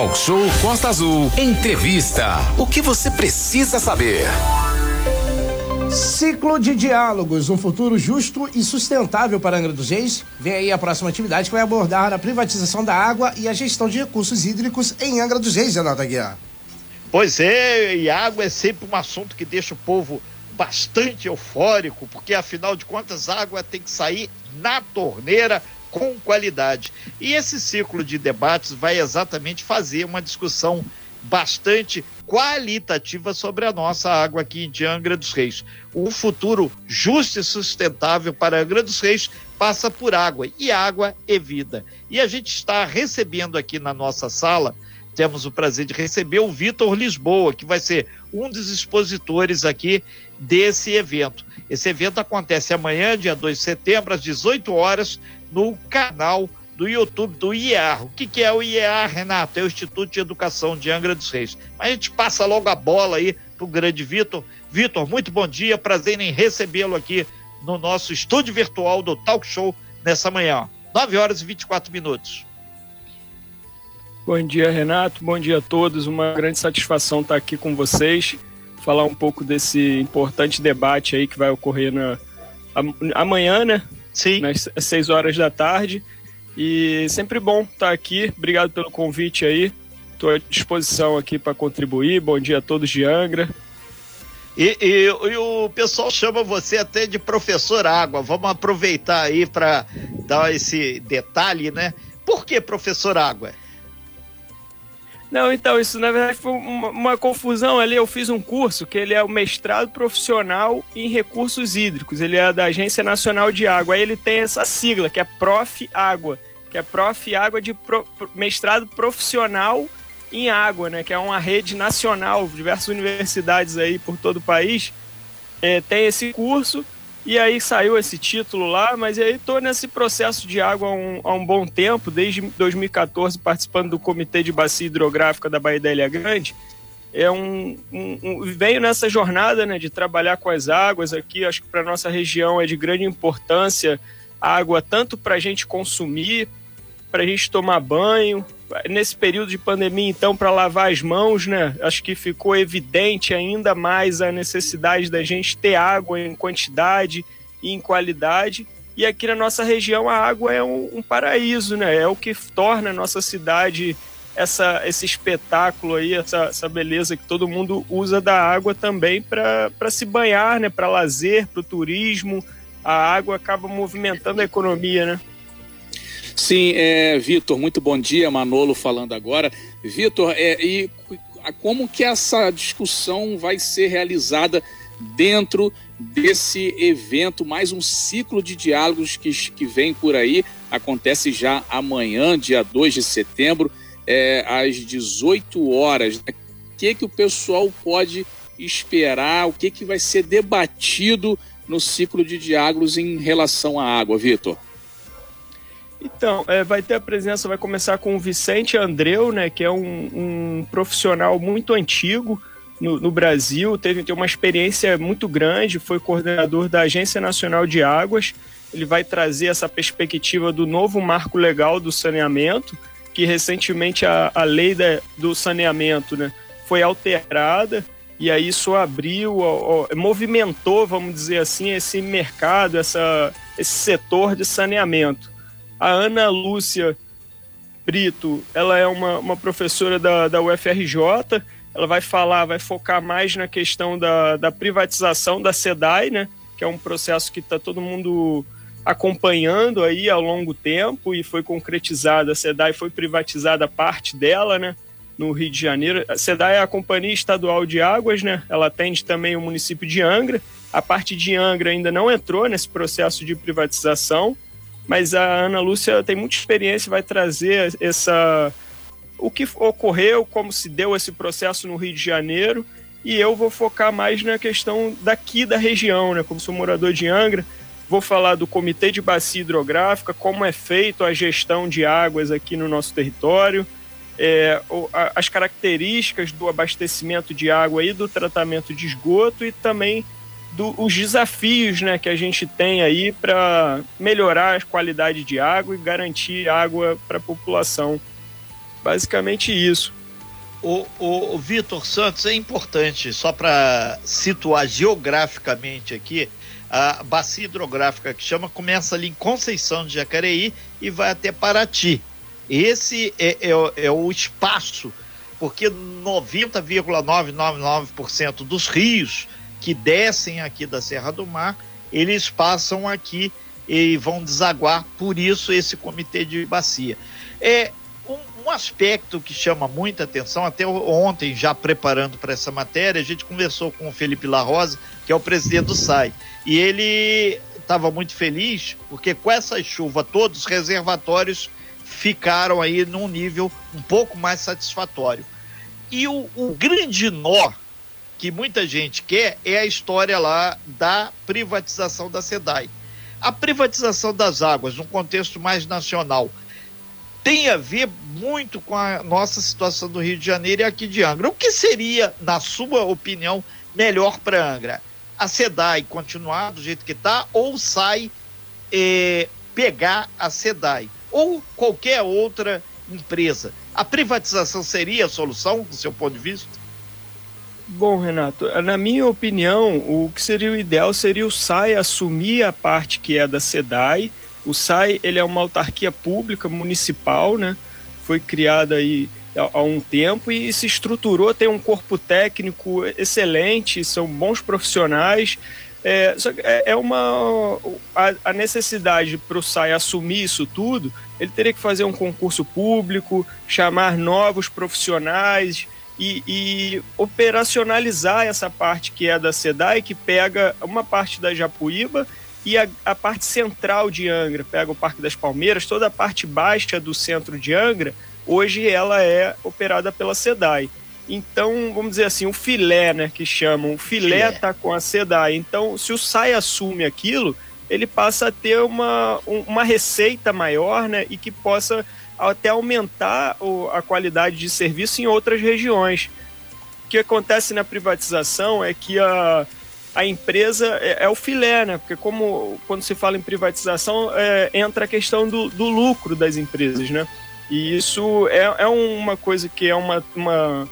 Talk Show Costa Azul. Entrevista. O que você precisa saber? Ciclo de diálogos, um futuro justo e sustentável para Angra dos Reis. Vem aí a próxima atividade que vai abordar a privatização da água e a gestão de recursos hídricos em Angra dos Reis, Renato Aguiar. Pois é, e água é sempre um assunto que deixa o povo bastante eufórico, porque afinal de contas, água tem que sair na torneira com qualidade. E esse ciclo de debates vai exatamente fazer uma discussão bastante qualitativa sobre a nossa água aqui de Angra dos Reis. Um futuro justo e sustentável para Angra dos Reis passa por água, e água é vida. E a gente está recebendo aqui na nossa sala, temos o prazer de receber o Vitor Lisboa, que vai ser um dos expositores aqui desse evento. Esse evento acontece amanhã, dia 2 de setembro, às 18 horas, no canal do YouTube do IEAR. O que, que é o IEAR, Renato? É o Instituto de Educação de Angra dos Reis. Mas a gente passa logo a bola aí para o grande Vitor. Vitor, muito bom dia, prazer em recebê-lo aqui no nosso estúdio virtual do Talk Show nessa manhã. 9 horas e 24 minutos. Bom dia, Renato. Bom dia a todos. Uma grande satisfação estar aqui com vocês, falar um pouco desse importante debate aí que vai ocorrer na, amanhã, né? Sim. Nas 6 horas da tarde. E sempre bom estar aqui. Obrigado pelo convite aí. Estou à disposição aqui para contribuir. Bom dia a todos de Angra. E, e, e, o pessoal chama você até de professor Água. Vamos aproveitar aí para dar esse detalhe, né? Por que professor Água? Não, então, isso na verdade foi uma, uma, confusão ali. Eu fiz um curso que ele é o mestrado profissional em recursos hídricos. Ele é da Agência Nacional de Água. Aí ele tem essa sigla, que é Prof. Água, que é Prof. Água de pro, mestrado profissional em água, né? Que é uma rede nacional, diversas universidades aí por todo o país é, tem esse curso. E aí saiu esse título lá, mas aí estou nesse processo de água há um, há um, bom tempo, desde 2014, participando do Comitê de Bacia Hidrográfica da Baía da Ilha Grande. É um, um, um, venho nessa jornada né, de trabalhar com as águas aqui. Acho que para nossa região é de grande importância a água, tanto para a gente consumir, para a gente tomar banho. Nesse período de pandemia, então, para lavar as mãos, né? Acho que ficou evidente ainda mais a necessidade da gente ter água em quantidade e em qualidade. E aqui na nossa região a água é um, um paraíso, né? É o que torna a nossa cidade essa, esse espetáculo aí, essa, essa beleza que todo mundo usa da água também para se banhar, né? Para lazer, para o turismo. A água acaba movimentando a economia, né? Sim, é, Vitor, muito bom dia, Manolo falando agora. Vitor, é, e como que essa discussão vai ser realizada dentro desse evento, mais um ciclo de diálogos que, que vem por aí, acontece já amanhã, dia 2 de setembro, é, às 18 horas. O que, que o pessoal pode esperar, o que, que vai ser debatido no ciclo de diálogos em relação à água, Vitor? Então, é, vai ter a presença, vai começar com o Vicente Andreu, né, que é um, um profissional muito antigo no, no, Brasil, teve, teve uma experiência muito grande, foi coordenador da Agência Nacional de Águas. Ele vai trazer essa perspectiva do novo marco legal do saneamento, que recentemente a, a lei da, do saneamento né, foi alterada, e aí isso abriu, ó, ó, movimentou, vamos dizer assim, esse mercado, essa, esse setor de saneamento. A Ana Lúcia Brito, ela é uma, uma professora da, da UFRJ, ela vai falar, vai focar mais na questão da, da privatização da SEDAI, né? Que é um processo que está todo mundo acompanhando aí ao longo tempo e foi concretizada. A SEDAI foi privatizada parte dela, né? No Rio de Janeiro. A SEDAI é a Companhia Estadual de Águas, né? Ela atende também o município de Angra. A parte de Angra ainda não entrou nesse processo de privatização mas a Ana Lúcia tem muita experiência, vai trazer essa o que ocorreu, como se deu esse processo no Rio de Janeiro, e eu vou focar mais na questão daqui da região, né? Como sou morador de Angra, vou falar do Comitê de Bacia Hidrográfica, como é feito a gestão de águas aqui no nosso território, é, as características do abastecimento de água e do tratamento de esgoto e também do, os desafios né, que a gente tem aí para melhorar a qualidade de água e garantir água para a população. basicamente isso. O, o, o Vitor Santos é importante, só para situar geograficamente aqui, a bacia hidrográfica que chama começa ali em Conceição de Jacareí e vai até Paraty. Esse é, é, é o espaço, porque 90,999% dos rios que descem aqui da Serra do Mar, eles passam aqui e vão desaguar, por isso esse comitê de bacia. É, um aspecto que chama muita atenção, até ontem, já preparando para essa matéria, a gente conversou com o Felipe La Rosa, que é o presidente do SAI, e ele estava muito feliz porque com essa chuva todos os reservatórios ficaram aí num nível um pouco mais satisfatório. E o, o grande nó que muita gente quer é a história lá da privatização da SEDAI. A privatização das águas, num contexto mais nacional, tem a ver muito com a nossa situação do Rio de Janeiro e aqui de Angra. O que seria, na sua opinião, melhor para Angra? A SEDAI continuar do jeito que está ou sai eh, pegar a SEDAI? Ou qualquer outra empresa? A privatização seria a solução, do seu ponto de vista? Bom, Renato, na minha opinião, o que seria o ideal seria o SAI assumir a parte que é da SEDAI o SAI ele é uma autarquia pública municipal, né? Foi criada aí há um tempo e se estruturou, tem um corpo técnico excelente, são bons profissionais. É, é, é uma a, a necessidade para o SAI assumir isso tudo, ele teria que fazer um concurso público, chamar novos profissionais e, e operacionalizar essa parte que é da SEDAI, que pega uma parte da Japuíba e a, a, parte central de Angra, pega o Parque das Palmeiras, toda a parte baixa do centro de Angra, hoje ela é operada pela SEDAI. Então, vamos dizer assim, o filé, né, que chamam, o filé está com a SEDAI. Então, se o SAI assume aquilo, ele passa a ter uma, uma receita maior, né, e que possa até aumentar a qualidade de serviço em outras regiões. O que acontece na privatização é que a, a empresa é, é, o filé, né? Porque como quando se fala em privatização, é, entra a questão do, do, lucro das empresas, né? E isso é, é uma coisa que é uma, uma,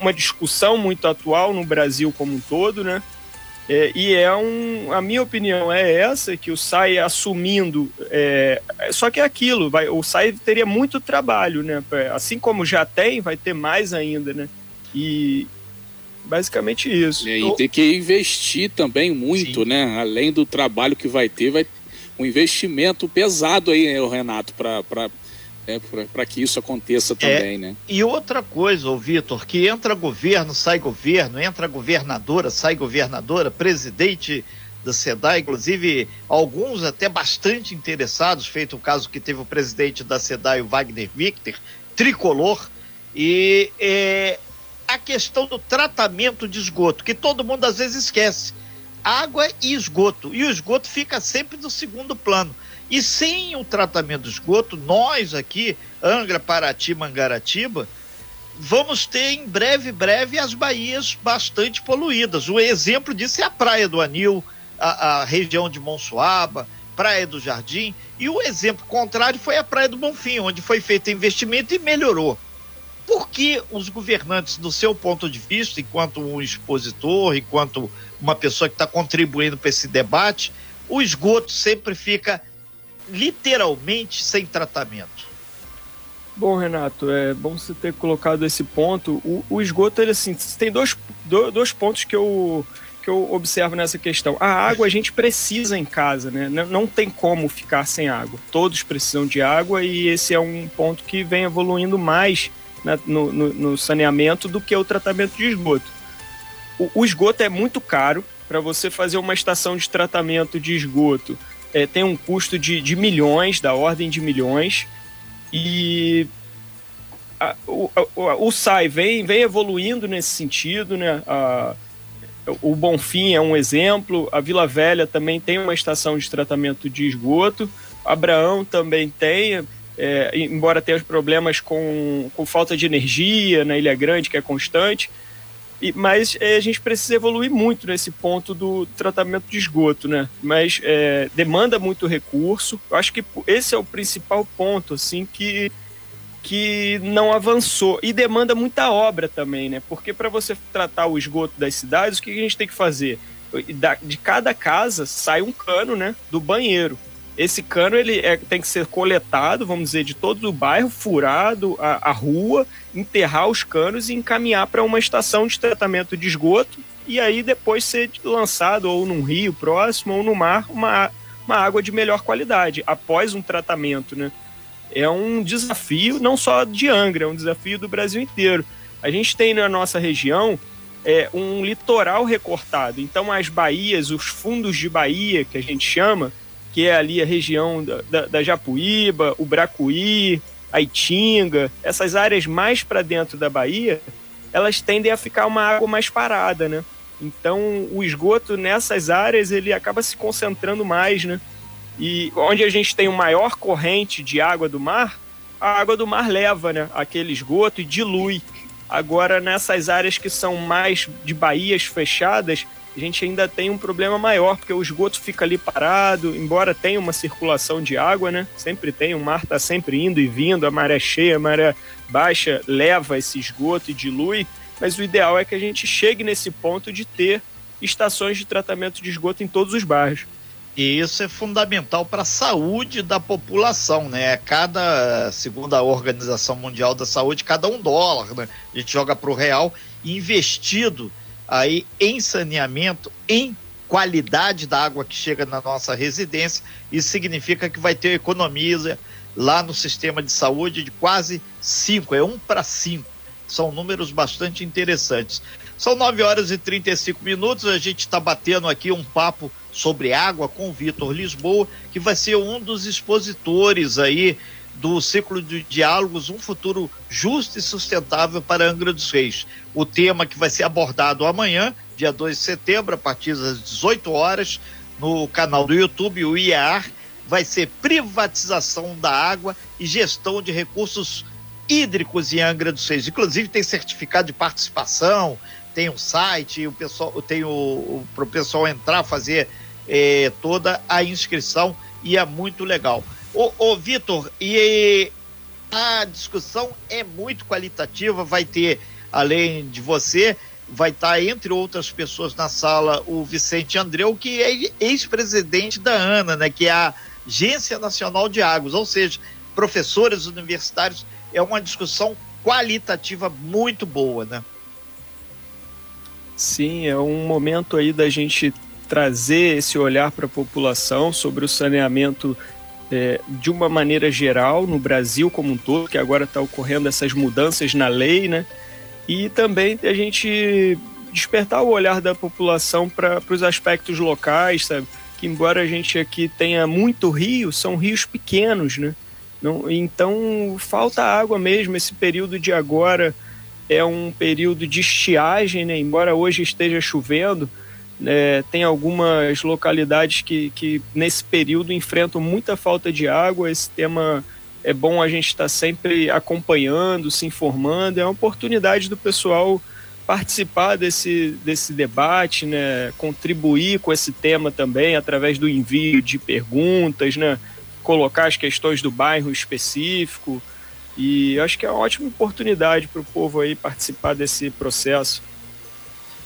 uma, discussão muito atual no Brasil como um todo, né? É, e é um, a minha opinião é essa, que o SAI assumindo, é, só que é aquilo, vai, o SAI teria muito trabalho, né? Assim como já tem, vai ter mais ainda, né? E, Basicamente isso. É, e tem que investir também muito, Sim. né? Além do trabalho que vai ter, vai um investimento pesado aí, né, Renato, para é, para que isso aconteça também, é, né? E outra coisa, ô Vitor, que entra governo, sai governo, entra governadora, sai governadora, presidente da SEDAI, inclusive alguns até bastante interessados, feito o caso que teve o presidente da SEDAI, o Wagner Victor, tricolor, e é, a questão do tratamento de esgoto, que todo mundo às vezes esquece. Água e esgoto. E o esgoto fica sempre no segundo plano. E sem o tratamento do esgoto, nós aqui, Angra, Paraty, Mangaratiba, vamos ter em breve, breve, as baías bastante poluídas. O exemplo disso é a Praia do Anil, a, a região de Monsuaba, Praia do Jardim. E o exemplo contrário foi a Praia do Bonfim, onde foi feito investimento e melhorou. Por que os governantes, do seu ponto de vista, enquanto um expositor, enquanto uma pessoa que está contribuindo para esse debate, o esgoto sempre fica literalmente sem tratamento? Bom, Renato, é bom você ter colocado esse ponto. O, o esgoto, ele assim, tem dois, dois pontos que eu, que eu observo nessa questão. A água a gente precisa em casa, né? Não, tem como ficar sem água. Todos precisam de água e esse é um ponto que vem evoluindo mais no, no, no, saneamento do que o tratamento de esgoto. O, o esgoto é muito caro. Para você fazer uma estação de tratamento de esgoto, é, tem um custo de, de milhões, da ordem de milhões. E a, o, o, o SAI vem, vem evoluindo nesse sentido, né? A, o Bonfim é um exemplo, a Vila Velha também tem uma estação de tratamento de esgoto, Abraão também tem, é, embora tenha os problemas com, com falta de energia na Ilha Grande, que é constante, e, mas é, a gente precisa evoluir muito nesse ponto do tratamento de esgoto, né? Mas é, demanda muito recurso. Eu acho que esse é o principal ponto, assim, que que não avançou e demanda muita obra também, né? Porque para você tratar o esgoto das cidades, o que a gente tem que fazer? De cada casa sai um cano, né, do banheiro. Esse cano ele é, tem que ser coletado, vamos dizer, de todo o bairro, furado a, a rua, enterrar os canos e encaminhar para uma estação de tratamento de esgoto e aí depois ser lançado ou num rio próximo ou no mar uma, uma água de melhor qualidade após um tratamento, né? É um desafio não só de Angra, é um desafio do Brasil inteiro. A gente tem na nossa região é, um litoral recortado, então as baías, os fundos de baía que a gente chama, que é ali a região da, da, da Japuíba, o Bracuí, a Itinga, essas áreas mais para dentro da Bahia, elas tendem a ficar uma água mais parada, né? Então, o esgoto nessas áreas ele acaba se concentrando mais, né? E onde a gente tem uma maior corrente de água do mar, a água do mar leva, né, aquele esgoto e dilui. Agora, nessas áreas que são mais de baías fechadas, a gente ainda tem um problema maior, porque o esgoto fica ali parado, embora tenha uma circulação de água, né? Sempre tem, o mar está sempre indo e vindo, a maré cheia, a maré baixa leva esse esgoto e dilui, mas o ideal é que a gente chegue nesse ponto de ter estações de tratamento de esgoto em todos os bairros. E isso é fundamental para a saúde da população, né? Cada, segundo a Organização Mundial da Saúde, cada um dólar, né? A gente joga para o real investido aí em saneamento, em qualidade da água que chega na nossa residência. Isso significa que vai ter economia lá no sistema de saúde de quase cinco, é um para cinco. São números bastante interessantes. São 9 horas e 35 minutos. A gente está batendo aqui um papo sobre água com o Vitor Lisboa, que vai ser um dos expositores aí do ciclo de diálogos Um Futuro Justo e Sustentável para Angra dos Reis. O tema que vai ser abordado amanhã, dia 2 de setembro, a partir das 18 horas, no canal do YouTube, o IAR, vai ser privatização da água e gestão de recursos hídricos em Angra dos Reis. Inclusive tem certificado de participação, tem um site, o pessoal tem o, para o pessoal entrar, fazer eh, toda a inscrição e é muito legal. Ô, ô Vitor, e a discussão é muito qualitativa, vai ter, além de você, vai estar, entre outras pessoas na sala, o Vicente Andreu, que é ex-presidente da ANA, né, que é a Agência Nacional de Águas, ou seja, professores universitários. É uma discussão qualitativa muito boa, né? Sim, é um momento aí da gente trazer esse olhar para a população sobre o saneamento é, de uma maneira geral no Brasil como um todo, que agora está ocorrendo essas mudanças na lei, né? E também a gente despertar o olhar da população para os aspectos locais, sabe? Que embora a gente aqui tenha muito rio, são rios pequenos, né? Não, então falta água mesmo. Esse período de agora é um período de estiagem, né? Embora hoje esteja chovendo, é, tem algumas localidades que, que nesse período enfrentam muita falta de água. Esse tema é bom a gente estar tá sempre acompanhando, se informando. É uma oportunidade do pessoal participar desse, desse debate, né? contribuir com esse tema também através do envio de perguntas, né? colocar as questões do bairro específico. E acho que é uma ótima oportunidade para o povo aí participar desse processo.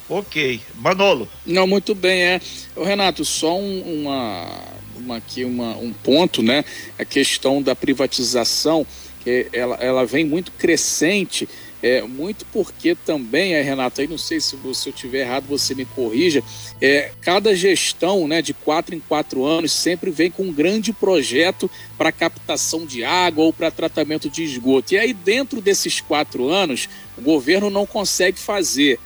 Ok. Manolo. Não, muito bem, é. O Renato, só um, uma, uma, aqui uma, um ponto, né? A questão da privatização, que ela, ela vem muito crescente, é, muito porque também, é, Renato, aí não sei se, se eu tiver errado, você me corrija, é, cada gestão né, de quatro em quatro anos sempre vem com um grande projeto para captação de água ou para tratamento de esgoto. E aí, dentro desses quatro anos, o governo não consegue fazer.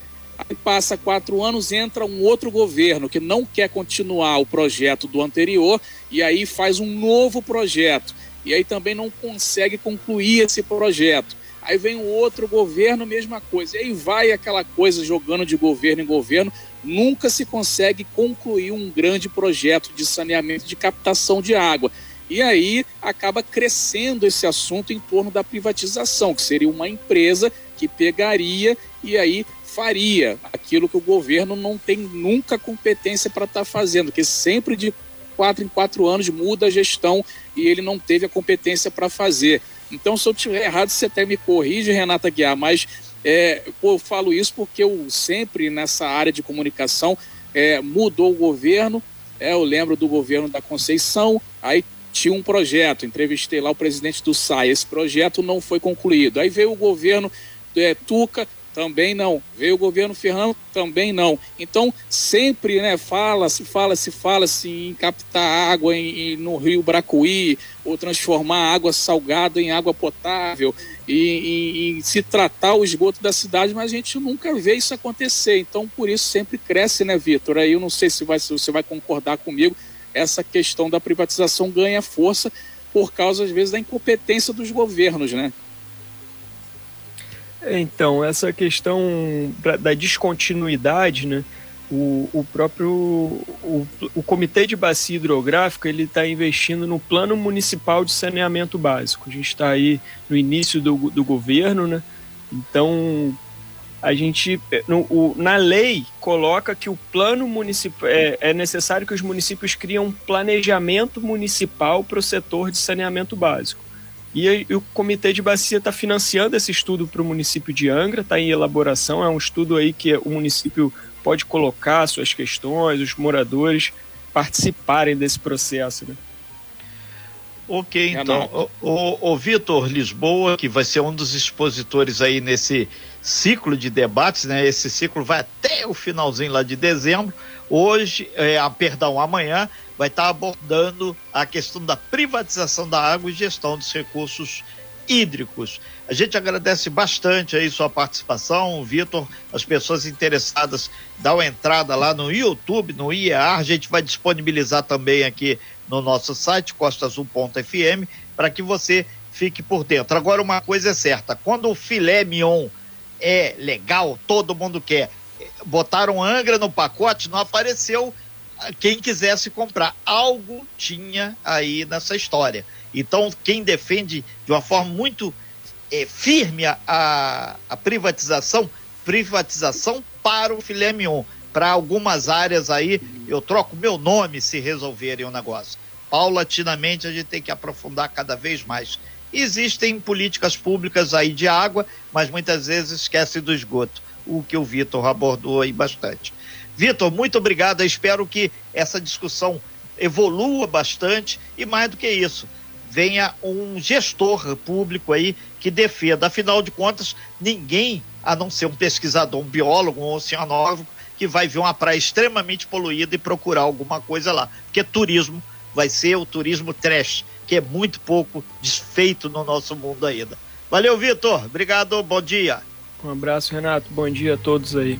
Aí passa quatro anos, entra um outro governo que não quer continuar o projeto do anterior e aí faz um novo projeto. E aí também não consegue concluir esse projeto. Aí vem um outro governo, mesma coisa. E aí vai aquela coisa jogando de governo em governo. Nunca se consegue concluir um grande projeto de saneamento, de captação de água. E aí acaba crescendo esse assunto em torno da privatização, que seria uma empresa que pegaria e aí faria aquilo que o governo não tem nunca competência para estar tá fazendo, que sempre de quatro em quatro anos muda a gestão e ele não teve a competência para fazer. Então, se eu estiver errado, você até me corrige, Renata Guiar, mas é, eu falo isso porque eu sempre nessa área de comunicação é, mudou o governo. É, eu lembro do governo da Conceição, aí tinha um projeto, entrevistei lá o presidente do SAI, esse projeto não foi concluído. Aí veio o governo é, Tuca, também não. Veio o governo Ferrando, também não. Então, sempre né, fala-se, fala-se, fala-se em captar água em, em, no rio Bracuí, ou transformar água salgada em água potável, e, se tratar o esgoto da cidade, mas a gente nunca vê isso acontecer. Então, por isso sempre cresce, né, Vitor? Aí eu não sei se, vai, se você vai concordar comigo, essa questão da privatização ganha força por causa, às vezes, da incompetência dos governos, né? Então, essa questão da descontinuidade, né? O, o próprio o, o Comitê de Bacia Hidrográfica ele está investindo no Plano Municipal de Saneamento Básico. A gente está aí no início do, do governo, né? Então, a gente no, o, na lei coloca que o plano municipal é, é, necessário que os municípios criem um planejamento municipal para o setor de saneamento básico. E, e o Comitê de Bacia está financiando esse estudo para o município de Angra, está em elaboração. É um estudo aí que o município pode colocar suas questões, os moradores participarem desse processo. Né? Ok, então, o, o, o Vitor Lisboa, que vai ser um dos expositores aí nesse ciclo de debates, né? Esse ciclo vai até o finalzinho lá de dezembro. Hoje, é, a, perdão, amanhã vai estar abordando a questão da privatização da água e gestão dos recursos hídricos. A gente agradece bastante aí sua participação, Vitor, as pessoas interessadas, dá uma entrada lá no YouTube, no IEAR, a gente vai disponibilizar também aqui no nosso site, costaazul.fm, para que você fique por dentro. Agora, uma coisa é certa, quando o filé mignon é legal, todo mundo quer, botaram Angra no pacote, não apareceu quem quisesse comprar. Algo tinha aí nessa história. Então, quem defende de uma forma muito é, firme a, a privatização, privatização para o filé mignon. Para algumas áreas aí, eu troco meu nome se resolverem o negócio. Paulatinamente, a gente tem que aprofundar cada vez mais. Existem políticas públicas aí de água, mas muitas vezes esquece do esgoto, o que o Vitor abordou aí bastante. Vitor, muito obrigado. Eu espero que essa discussão evolua bastante e mais do que isso, venha um gestor público aí que defenda. Afinal de contas, ninguém, a não ser um pesquisador, um biólogo, um oceanógrafo, que vai ver uma praia extremamente poluída e procurar alguma coisa lá. Porque turismo vai ser o turismo trash, que é muito pouco desfeito no nosso mundo ainda. Valeu, Vitor. Obrigado. Bom dia. Um abraço, Renato. Bom dia a todos aí.